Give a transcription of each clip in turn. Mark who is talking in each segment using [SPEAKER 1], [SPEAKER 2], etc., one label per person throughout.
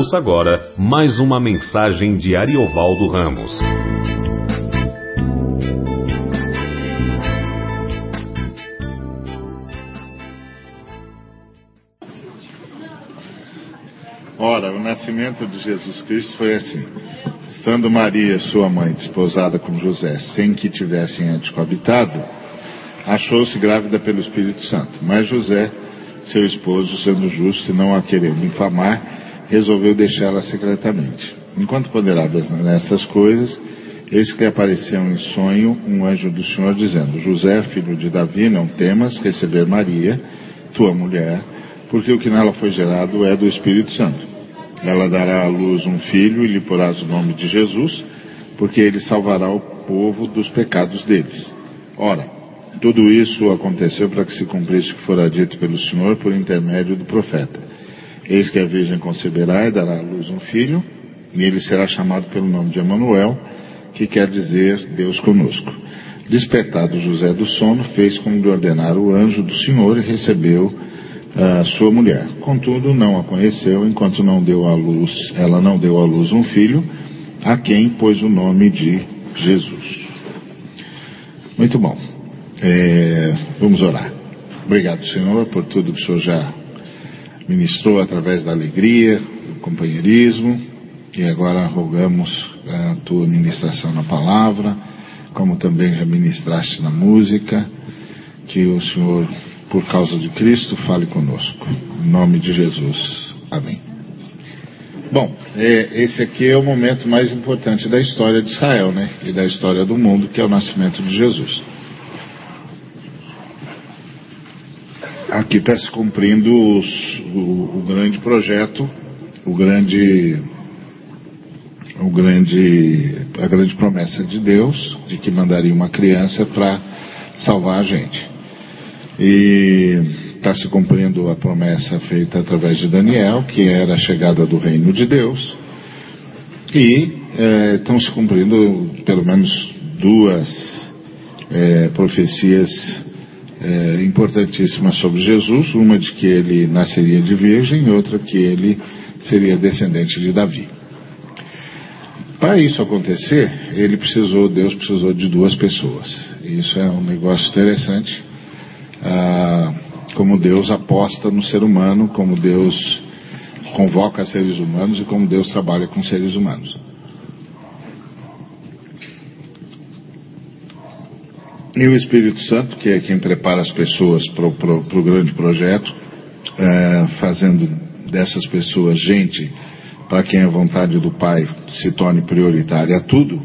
[SPEAKER 1] Ouça agora mais uma mensagem de Ariovaldo Ramos.
[SPEAKER 2] Ora, o nascimento de Jesus Cristo foi assim. Estando Maria, sua mãe, desposada com José, sem que tivessem antes coabitado, achou-se grávida pelo Espírito Santo. Mas José, seu esposo, sendo justo e não a querendo infamar, resolveu deixá-la secretamente. Enquanto ponderava nessas coisas, eis que apareceu em sonho um anjo do Senhor dizendo: José, filho de Davi, não temas receber Maria, tua mulher, porque o que nela foi gerado é do Espírito Santo. Ela dará à luz um filho e lhe porás o nome de Jesus, porque ele salvará o povo dos pecados deles. Ora, tudo isso aconteceu para que se cumprisse o que fora dito pelo Senhor por intermédio do profeta. Eis que a Virgem conceberá e dará à luz um filho, e ele será chamado pelo nome de Emanuel, que quer dizer Deus conosco. Despertado José do sono, fez como lhe ordenara o anjo do Senhor e recebeu a sua mulher. Contudo, não a conheceu enquanto não deu à luz, ela não deu à luz um filho, a quem pôs o nome de Jesus. Muito bom. É, vamos orar. Obrigado, Senhor, por tudo que o Senhor já ministrou através da alegria, do companheirismo, e agora rogamos a tua ministração na palavra, como também já ministraste na música, que o Senhor por causa de Cristo, fale conosco. Em nome de Jesus. Amém. Bom, é, esse aqui é o momento mais importante da história de Israel, né? E da história do mundo, que é o nascimento de Jesus. Aqui está se cumprindo os, o, o grande projeto, o grande, o grande, a grande promessa de Deus de que mandaria uma criança para salvar a gente. E está se cumprindo a promessa feita através de Daniel, que era a chegada do reino de Deus. E é, estão se cumprindo pelo menos duas é, profecias é, importantíssimas sobre Jesus, uma de que ele nasceria de virgem e outra que ele seria descendente de Davi. Para isso acontecer, ele precisou, Deus precisou de duas pessoas. Isso é um negócio interessante ah, como Deus aposta no ser humano, como Deus convoca seres humanos e como Deus trabalha com seres humanos. E o Espírito Santo, que é quem prepara as pessoas para o grande projeto, é, fazendo dessas pessoas gente para quem a vontade do Pai se torne prioritária a tudo,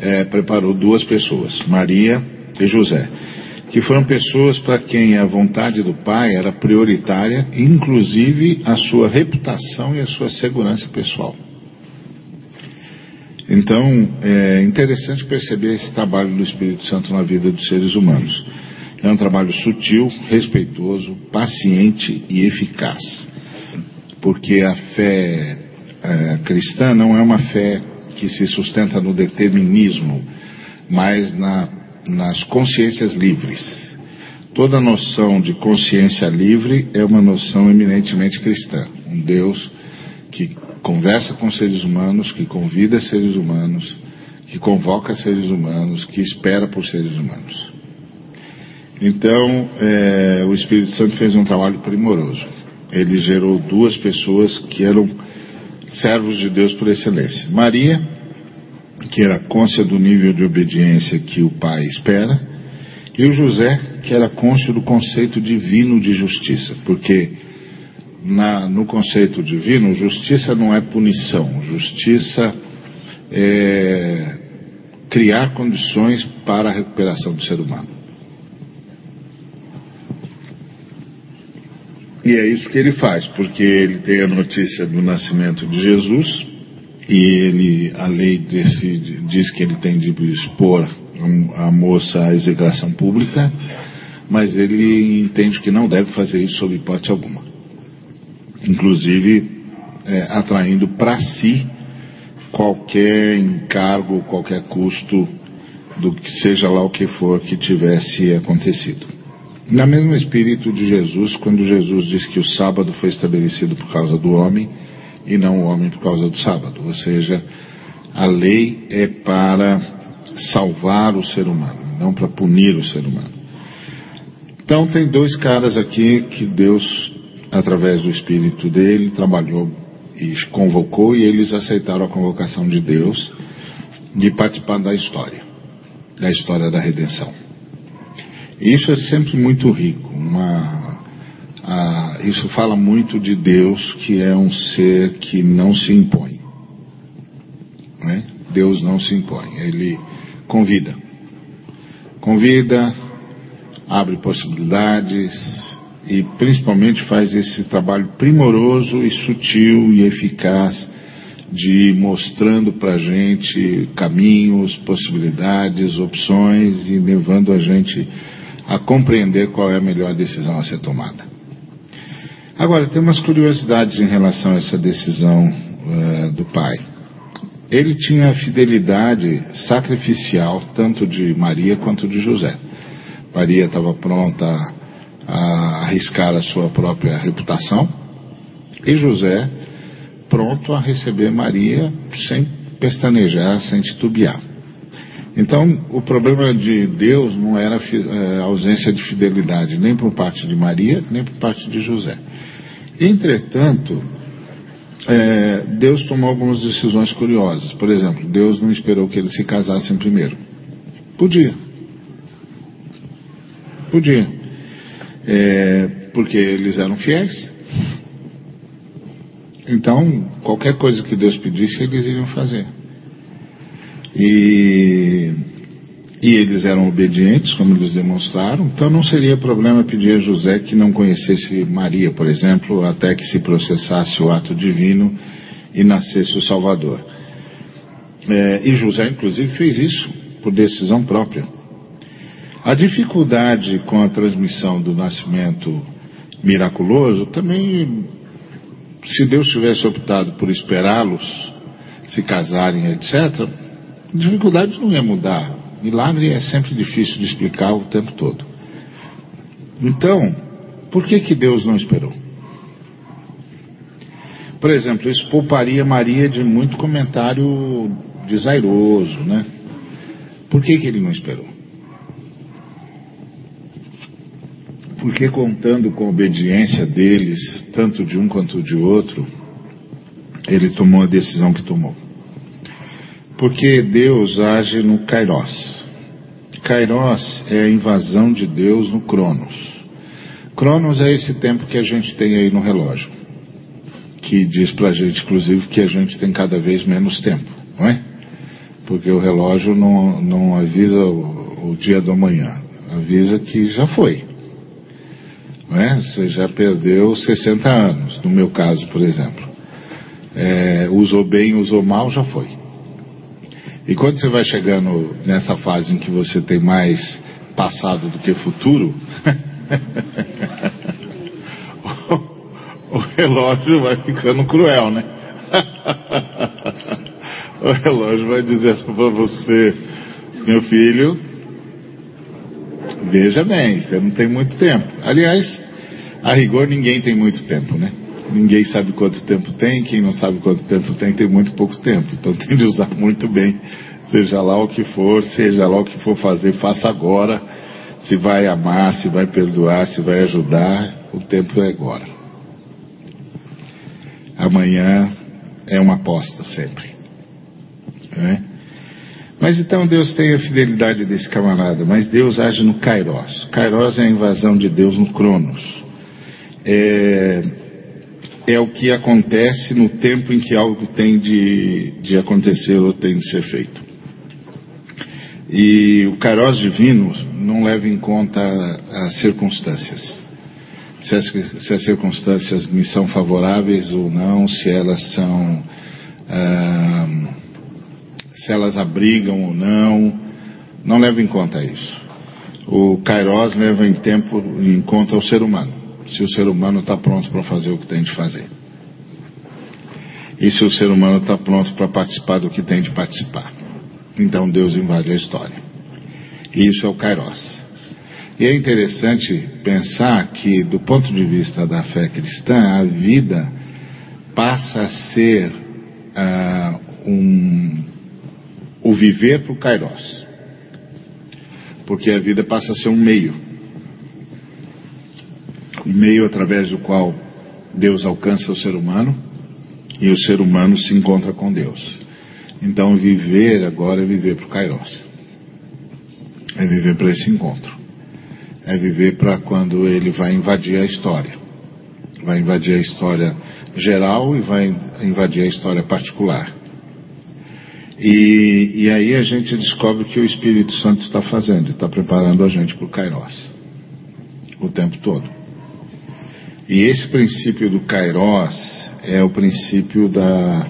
[SPEAKER 2] é, preparou duas pessoas, Maria e José que foram pessoas para quem a vontade do pai era prioritária, inclusive a sua reputação e a sua segurança pessoal. Então, é interessante perceber esse trabalho do Espírito Santo na vida dos seres humanos. É um trabalho sutil, respeitoso, paciente e eficaz. Porque a fé é, cristã não é uma fé que se sustenta no determinismo, mas na nas consciências livres. Toda noção de consciência livre é uma noção eminentemente cristã. Um Deus que conversa com seres humanos, que convida seres humanos, que convoca seres humanos, que espera por seres humanos. Então, é, o Espírito Santo fez um trabalho primoroso. Ele gerou duas pessoas que eram servos de Deus por excelência. Maria, que era côncia do nível de obediência que o pai espera, e o José, que era côncia do conceito divino de justiça, porque na, no conceito divino, justiça não é punição, justiça é criar condições para a recuperação do ser humano. E é isso que ele faz, porque ele tem a notícia do nascimento de Jesus, e ele, a lei desse, diz que ele tem de expor a moça à execração pública, mas ele entende que não deve fazer isso sob hipótese alguma. Inclusive, é, atraindo para si qualquer encargo, qualquer custo do que seja lá o que for que tivesse acontecido. Na mesmo espírito de Jesus, quando Jesus diz que o sábado foi estabelecido por causa do homem, e não o homem por causa do sábado. Ou seja, a lei é para salvar o ser humano, não para punir o ser humano. Então tem dois caras aqui que Deus, através do Espírito dele, trabalhou e convocou e eles aceitaram a convocação de Deus de participar da história, da história da redenção. Isso é sempre muito rico. Uma, a, isso fala muito de Deus, que é um ser que não se impõe. Né? Deus não se impõe, ele convida. Convida, abre possibilidades e principalmente faz esse trabalho primoroso e sutil e eficaz de mostrando para a gente caminhos, possibilidades, opções e levando a gente a compreender qual é a melhor decisão a ser tomada. Agora, tem umas curiosidades em relação a essa decisão uh, do pai. Ele tinha a fidelidade sacrificial tanto de Maria quanto de José. Maria estava pronta a arriscar a sua própria reputação e José pronto a receber Maria sem pestanejar, sem titubear. Então, o problema de Deus não era a eh, ausência de fidelidade, nem por parte de Maria, nem por parte de José. Entretanto, é, Deus tomou algumas decisões curiosas. Por exemplo, Deus não esperou que eles se casassem primeiro. Podia. Podia. É, porque eles eram fiéis. Então, qualquer coisa que Deus pedisse, eles iriam fazer. E, e eles eram obedientes, como eles demonstraram, então não seria problema pedir a José que não conhecesse Maria, por exemplo, até que se processasse o ato divino e nascesse o Salvador. É, e José, inclusive, fez isso por decisão própria. A dificuldade com a transmissão do nascimento miraculoso também, se Deus tivesse optado por esperá-los se casarem, etc., dificuldade não ia mudar. Milagre é sempre difícil de explicar o tempo todo. Então, por que, que Deus não esperou? Por exemplo, isso pouparia Maria de muito comentário desairoso, né? Por que, que ele não esperou? Porque contando com a obediência deles, tanto de um quanto de outro, ele tomou a decisão que tomou. Porque Deus age no Kairos. Kairos é a invasão de Deus no Cronos. Cronos é esse tempo que a gente tem aí no relógio. Que diz pra gente, inclusive, que a gente tem cada vez menos tempo, não é? Porque o relógio não, não avisa o, o dia do amanhã, avisa que já foi. Não é? Você já perdeu 60 anos, no meu caso, por exemplo. É, usou bem, usou mal, já foi. E quando você vai chegando nessa fase em que você tem mais passado do que futuro, o relógio vai ficando cruel, né? o relógio vai dizendo para você, meu filho, veja bem, você não tem muito tempo. Aliás, a rigor ninguém tem muito tempo, né? Ninguém sabe quanto tempo tem, quem não sabe quanto tempo tem, tem muito pouco tempo. Então tem de usar muito bem, seja lá o que for, seja lá o que for fazer, faça agora. Se vai amar, se vai perdoar, se vai ajudar, o tempo é agora. Amanhã é uma aposta sempre. Né? Mas então Deus tem a fidelidade desse camarada, mas Deus age no Kairos. Kairos é a invasão de Deus no Cronos. É, é o que acontece no tempo em que algo tem de, de acontecer ou tem de ser feito. E o Kairos divino não leva em conta as circunstâncias. Se as, se as circunstâncias me são favoráveis ou não, se elas são. Ah, se elas abrigam ou não, não leva em conta isso. O Kairos leva em, tempo, em conta o ser humano se o ser humano está pronto para fazer o que tem de fazer. E se o ser humano está pronto para participar do que tem de participar. Então Deus invade a história. E isso é o Kairos. E é interessante pensar que, do ponto de vista da fé cristã, a vida passa a ser uh, um, o viver para o Kairos. Porque a vida passa a ser um meio. Um meio através do qual Deus alcança o ser humano e o ser humano se encontra com Deus. Então, viver agora é viver para o Kairos. É viver para esse encontro. É viver para quando ele vai invadir a história. Vai invadir a história geral e vai invadir a história particular. E, e aí a gente descobre que o Espírito Santo está fazendo, está preparando a gente para o Kairos. O tempo todo. E esse princípio do Kairos é o princípio da,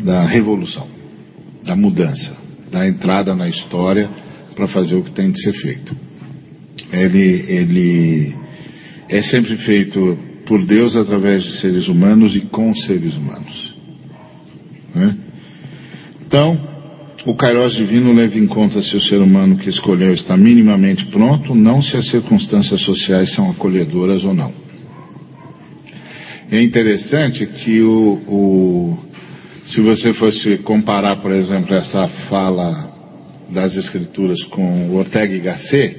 [SPEAKER 2] da revolução da mudança, da entrada na história para fazer o que tem de ser feito. Ele, ele é sempre feito por Deus através de seres humanos e com seres humanos. Né? Então, o Kairos divino leva em conta se o ser humano que escolheu está minimamente pronto, não se as circunstâncias sociais são acolhedoras ou não. É interessante que o, o se você fosse comparar, por exemplo, essa fala das Escrituras com o Ortega y Gasset,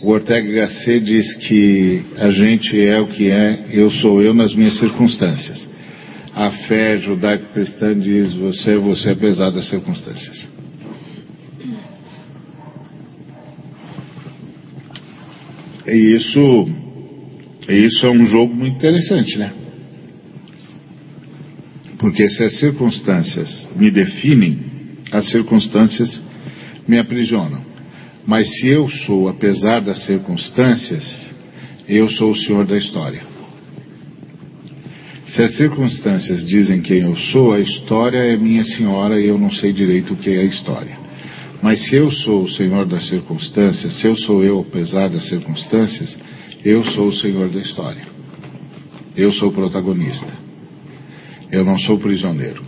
[SPEAKER 2] o Ortega y Gasset diz que a gente é o que é, eu sou eu nas minhas circunstâncias. A fé judaico-cristã diz você, você apesar das circunstâncias. E isso, isso é um jogo muito interessante, né? Porque se as circunstâncias me definem, as circunstâncias me aprisionam. Mas se eu sou, apesar das circunstâncias, eu sou o senhor da história. Se as circunstâncias dizem quem eu sou, a história é minha senhora e eu não sei direito o que é a história. Mas se eu sou o senhor das circunstâncias, se eu sou eu apesar das circunstâncias, eu sou o senhor da história. Eu sou o protagonista. Eu não sou prisioneiro.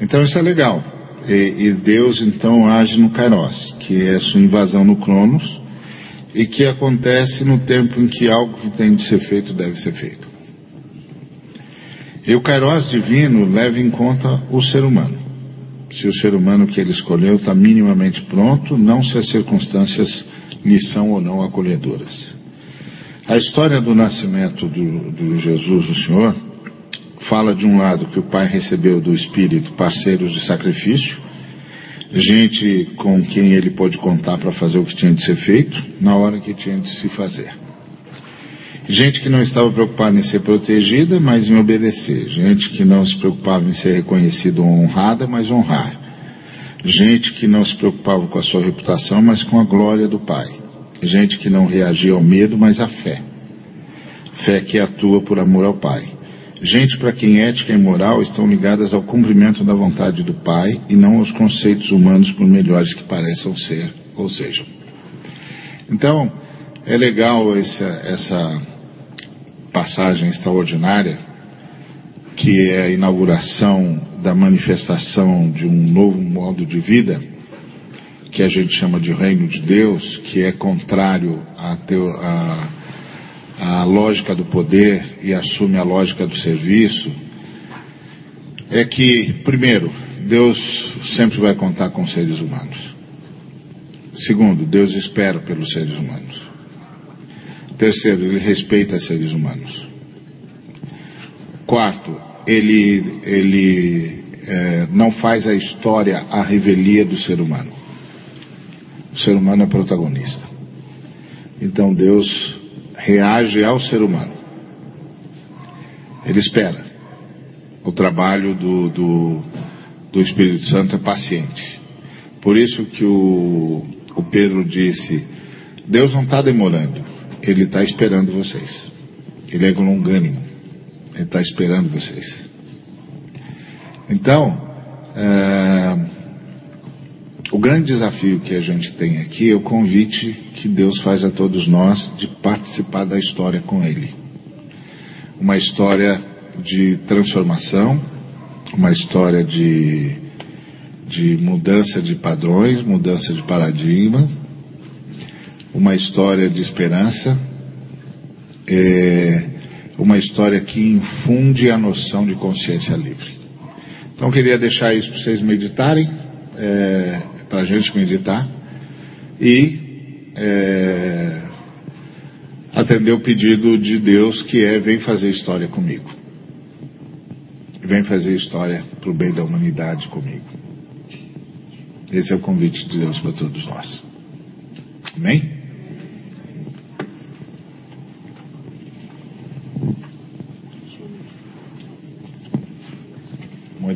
[SPEAKER 2] Então isso é legal. E, e Deus então age no Kairos, que é a sua invasão no Cronos, e que acontece no tempo em que algo que tem de ser feito deve ser feito. E o Kairos divino leva em conta o ser humano. Se o ser humano que ele escolheu está minimamente pronto, não se as circunstâncias lhe são ou não acolhedoras. A história do nascimento do, do Jesus, o Senhor, fala de um lado que o pai recebeu do Espírito parceiros de sacrifício, gente com quem ele pôde contar para fazer o que tinha de ser feito, na hora que tinha de se fazer. Gente que não estava preocupada em ser protegida, mas em obedecer. Gente que não se preocupava em ser reconhecida ou honrada, mas honrar. Gente que não se preocupava com a sua reputação, mas com a glória do Pai. Gente que não reagia ao medo, mas à fé. Fé que atua por amor ao Pai. Gente para quem ética e moral estão ligadas ao cumprimento da vontade do Pai e não aos conceitos humanos, por melhores que pareçam ser ou sejam. Então, é legal essa, essa passagem extraordinária, que é a inauguração da manifestação de um novo modo de vida, que a gente chama de reino de Deus, que é contrário à, lógica do poder e assume a lógica do serviço, é que, primeiro, Deus sempre vai contar com seres humanos. Segundo, Deus espera pelos seres humanos. Terceiro, Ele respeita seres humanos. Quarto, Ele, ele é, não faz a história a revelia do ser humano. O ser humano é protagonista. Então Deus reage ao ser humano. Ele espera. O trabalho do, do, do Espírito Santo é paciente. Por isso que o, o Pedro disse: Deus não está demorando, Ele está esperando vocês. Ele é longânimo, Ele está esperando vocês. Então, é, o grande desafio que a gente tem aqui é o convite que Deus faz a todos nós de participar da história com Ele. Uma história de transformação, uma história de, de mudança de padrões, mudança de paradigma, uma história de esperança, é, uma história que infunde a noção de consciência livre. Então queria deixar isso para vocês meditarem, é, para a gente meditar e é, atender o pedido de Deus que é vem fazer história comigo. Vem fazer história para o bem da humanidade comigo. Esse é o convite de Deus para todos nós. Amém?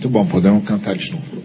[SPEAKER 2] Muito bom, podemos cantar de novo.